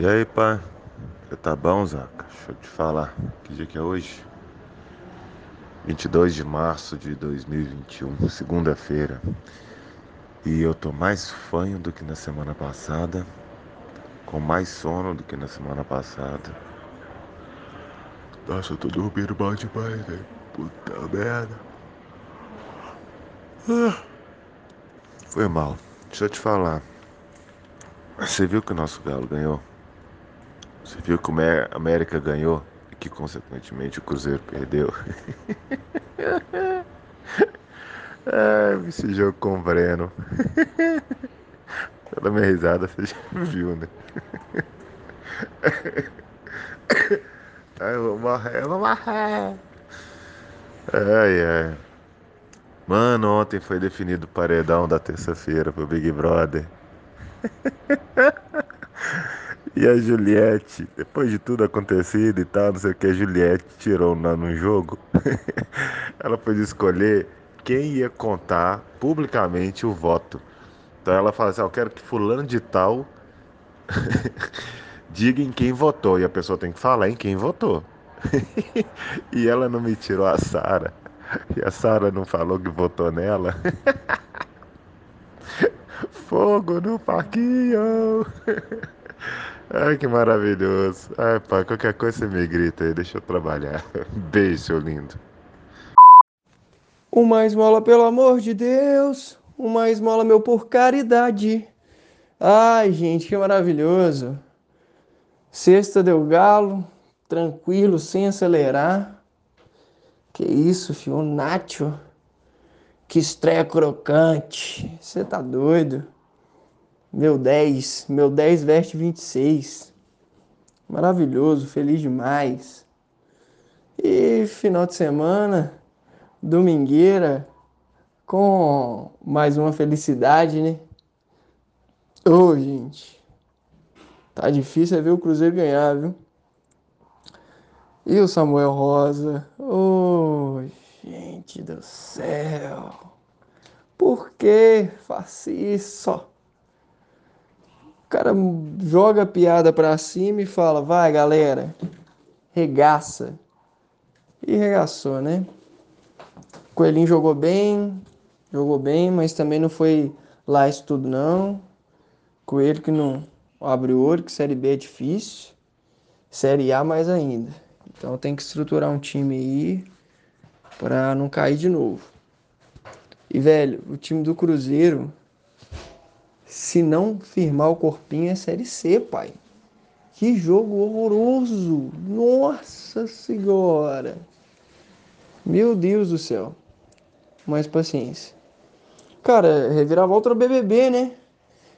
E aí, pai? Tá bom, Zaca? Deixa eu te falar. Que dia que é hoje? 22 de março de 2021, segunda-feira. E eu tô mais fanho do que na semana passada, com mais sono do que na semana passada. Nossa, eu tô dormindo mal demais, velho. Puta merda. Ah. Foi mal. Deixa eu te falar. Você viu que o nosso galo ganhou? Você viu que o América ganhou e que, consequentemente, o Cruzeiro perdeu? Ai, esse jogo com o Breno. Pela minha risada, você já viu, né? Ai, eu vou morrer, eu vou morrer. Ai, ai. Mano, ontem foi definido o paredão da terça-feira pro Big Brother. E a Juliette, depois de tudo acontecido e tal, não sei o que, a Juliette tirou no jogo. ela pôde escolher quem ia contar publicamente o voto. Então ela fala assim: ah, Eu quero que Fulano de Tal diga em quem votou. E a pessoa tem que falar em quem votou. e ela não me tirou a Sara. E a Sara não falou que votou nela. Fogo no parquinho! Ai, que maravilhoso. Ai, pai, qualquer coisa você me grita aí, deixa eu trabalhar. Beijo, seu lindo. Uma esmola, pelo amor de Deus. Uma esmola, meu, por caridade. Ai, gente, que maravilhoso. Sexta deu galo, tranquilo, sem acelerar. Que isso, filho, Nacho. Que estreia crocante. Você tá doido? Meu 10, meu 10 veste 26. Maravilhoso, feliz demais. E final de semana, domingueira, com mais uma felicidade, né? Ô, oh, gente, tá difícil é ver o Cruzeiro ganhar, viu? E o Samuel Rosa? Ô, oh, gente do céu. Por que faça isso? O cara joga a piada pra cima e fala: vai galera, regaça. E regaçou, né? Coelhinho jogou bem, jogou bem, mas também não foi lá isso tudo não. Coelho que não abre o olho, que Série B é difícil. Série A mais ainda. Então tem que estruturar um time aí para não cair de novo. E velho, o time do Cruzeiro se não firmar o corpinho é Série C, pai. Que jogo horroroso! Nossa Senhora! Meu Deus do céu. Mais paciência. Cara, reviravolta no BBB, né?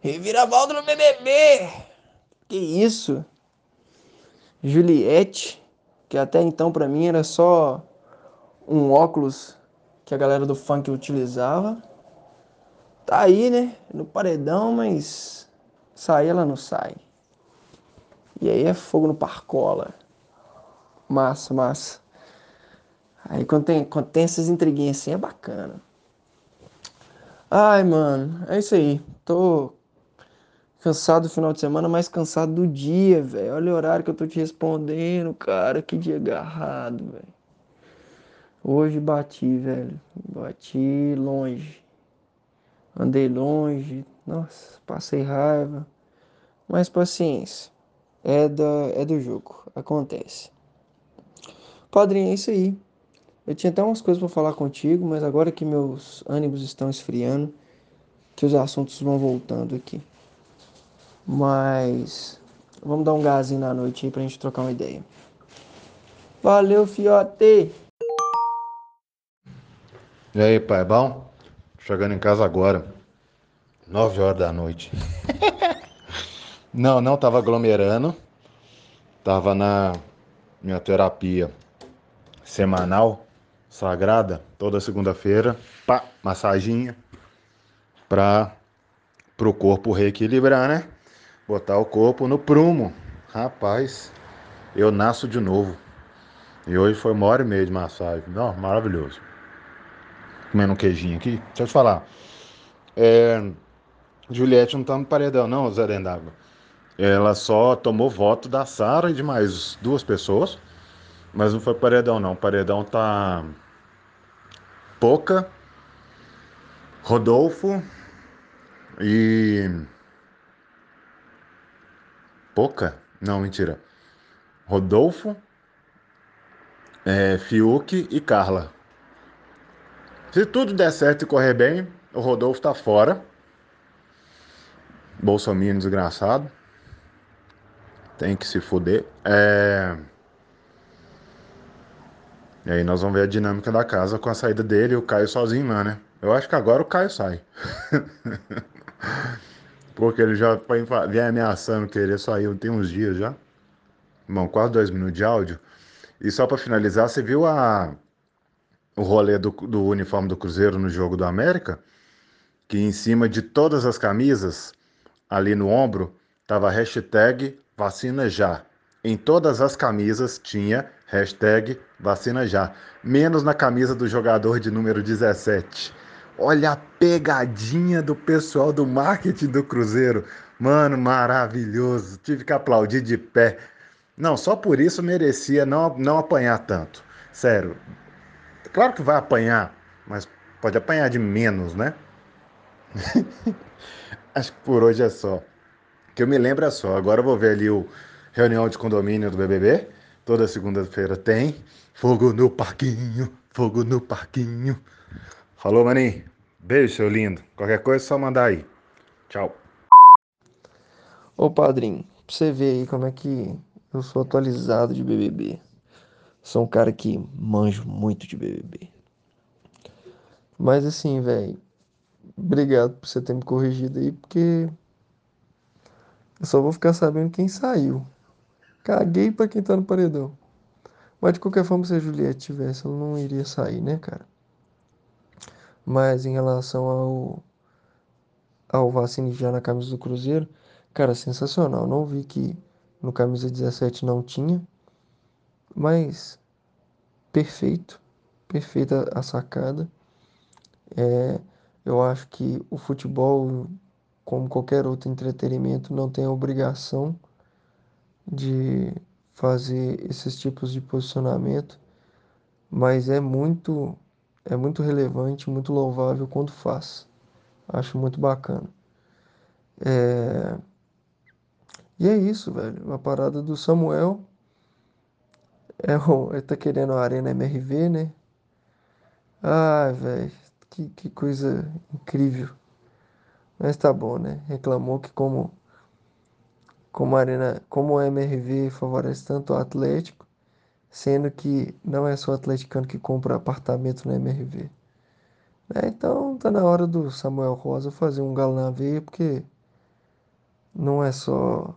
Reviravolta no BBB! Que isso? Juliette, que até então para mim era só um óculos que a galera do funk utilizava tá aí, né? No paredão, mas sair ela não sai. E aí é fogo no parcola. Massa, massa. Aí quando tem, quando tem essas intriguinhas assim é bacana. Ai, mano, é isso aí. Tô cansado do final de semana, mais cansado do dia, velho. Olha o horário que eu tô te respondendo, cara. Que dia agarrado, velho. Hoje bati, velho. Bati longe. Andei longe, nossa, passei raiva. Mas paciência. É, da, é do jogo. Acontece. Padrinho, é isso aí. Eu tinha até umas coisas para falar contigo, mas agora que meus ânimos estão esfriando, que os assuntos vão voltando aqui. Mas vamos dar um gazinho na noite aí pra gente trocar uma ideia. Valeu, fiote! E aí, pai, bom? Chegando em casa agora. 9 horas da noite. não, não tava aglomerando. Tava na minha terapia semanal, sagrada, toda segunda-feira. Pá, massaginha. Pra pro corpo reequilibrar, né? Botar o corpo no prumo. Rapaz, eu nasço de novo. E hoje foi uma hora e meia de massagem. Não, maravilhoso comendo um queijinho aqui. Deixa eu te falar. É, Juliette não tá no paredão, não, Zé d'Água. ela só tomou voto da Sara e de mais duas pessoas, mas não foi paredão não. O paredão tá Poca, Rodolfo e Poca? Não, mentira. Rodolfo, é, Fiuk e Carla. Se tudo der certo e correr bem, o Rodolfo tá fora. Bolsonaro desgraçado. Tem que se fuder. É... E aí nós vamos ver a dinâmica da casa com a saída dele e o Caio sozinho lá, né? Eu acho que agora o Caio sai. Porque ele já vem ameaçando querer sair tem uns dias já. Bom, quase dois minutos de áudio. E só para finalizar, você viu a, o rolê do, do uniforme do Cruzeiro no jogo do América? Que em cima de todas as camisas, ali no ombro, tava hashtag vacina já. Em todas as camisas tinha hashtag vacina já. Menos na camisa do jogador de número 17. Olha a pegadinha do pessoal do marketing do Cruzeiro. Mano, maravilhoso. Tive que aplaudir de pé. Não, só por isso merecia não, não apanhar tanto. Sério. Claro que vai apanhar, mas pode apanhar de menos, né? Acho que por hoje é só. Que eu me lembro é só. Agora eu vou ver ali o reunião de condomínio do BBB. Toda segunda-feira tem. Fogo no parquinho, fogo no parquinho. Falou, maninho. Beijo, seu lindo. Qualquer coisa é só mandar aí. Tchau. Ô, padrinho, pra você ver aí como é que eu sou atualizado de BBB. Sou um cara que manjo muito de BBB. Mas assim, velho, obrigado por você ter me corrigido aí, porque eu só vou ficar sabendo quem saiu. Caguei pra quem tá no paredão. Mas de qualquer forma, se a Juliette tivesse, ela não iria sair, né, cara? Mas em relação ao ao vacine já na camisa do Cruzeiro, cara, sensacional. Não vi que no camisa 17 não tinha, mas perfeito, perfeita a sacada. É, eu acho que o futebol, como qualquer outro entretenimento, não tem a obrigação de fazer esses tipos de posicionamento, mas é muito é muito relevante, muito louvável quando faz. Acho muito bacana. É... E é isso, velho. A parada do Samuel é ele tá querendo a Arena MRV, né? Ai, velho, que, que coisa incrível. Mas tá bom, né? Reclamou que como como a Arena, como o MRV favorece tanto o Atlético, sendo que não é só o atleticano que compra apartamento no MRV. É, então tá na hora do Samuel Rosa fazer um galo na veia, porque não é só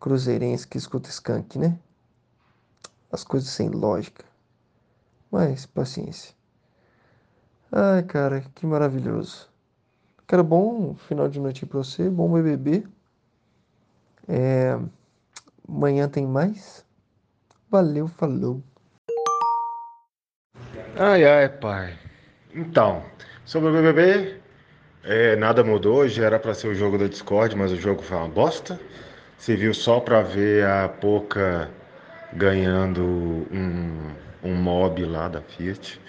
cruzeirense que escuta skunk, né? As coisas sem lógica. Mas paciência. Ai, cara, que maravilhoso. Quero bom final de noite pra você, bom BBB. É... Amanhã tem mais. Valeu, falou. Ai, ai, pai. Então, sobre o BBB, é, nada mudou. Hoje era para ser o jogo da Discord, mas o jogo foi uma bosta. Você viu só para ver a Poca ganhando um, um mob lá da Fiat.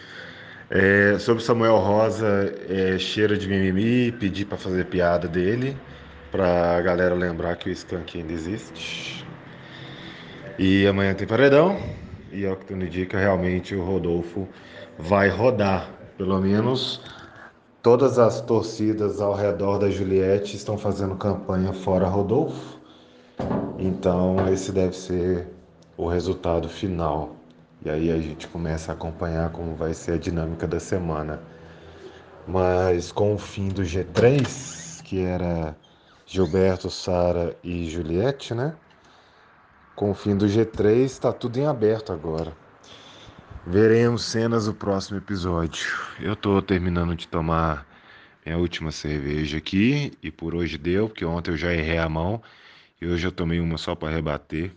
É, sobre Samuel Rosa, é, cheiro de mimimi, pedi para fazer piada dele pra galera lembrar que o skunk ainda existe. E amanhã tem paredão. E é o que tudo indica, realmente o Rodolfo vai rodar. Pelo menos todas as torcidas ao redor da Juliette estão fazendo campanha fora Rodolfo. Então esse deve ser o resultado final. E aí a gente começa a acompanhar como vai ser a dinâmica da semana. Mas com o fim do G3, que era Gilberto, Sara e Juliette, né? Com o fim do G3, está tudo em aberto agora. Veremos cenas do próximo episódio. Eu estou terminando de tomar minha última cerveja aqui e por hoje deu, porque ontem eu já errei a mão e hoje eu tomei uma só para rebater.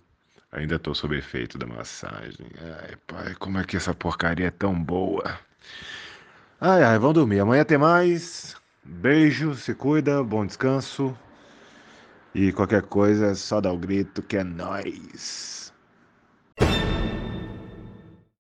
Ainda estou sob efeito da massagem. Ai, pai, como é que essa porcaria é tão boa? Ai, ai, vamos dormir. Amanhã tem mais. Beijo, se cuida, bom descanso. E qualquer coisa é só dar o grito que é nós.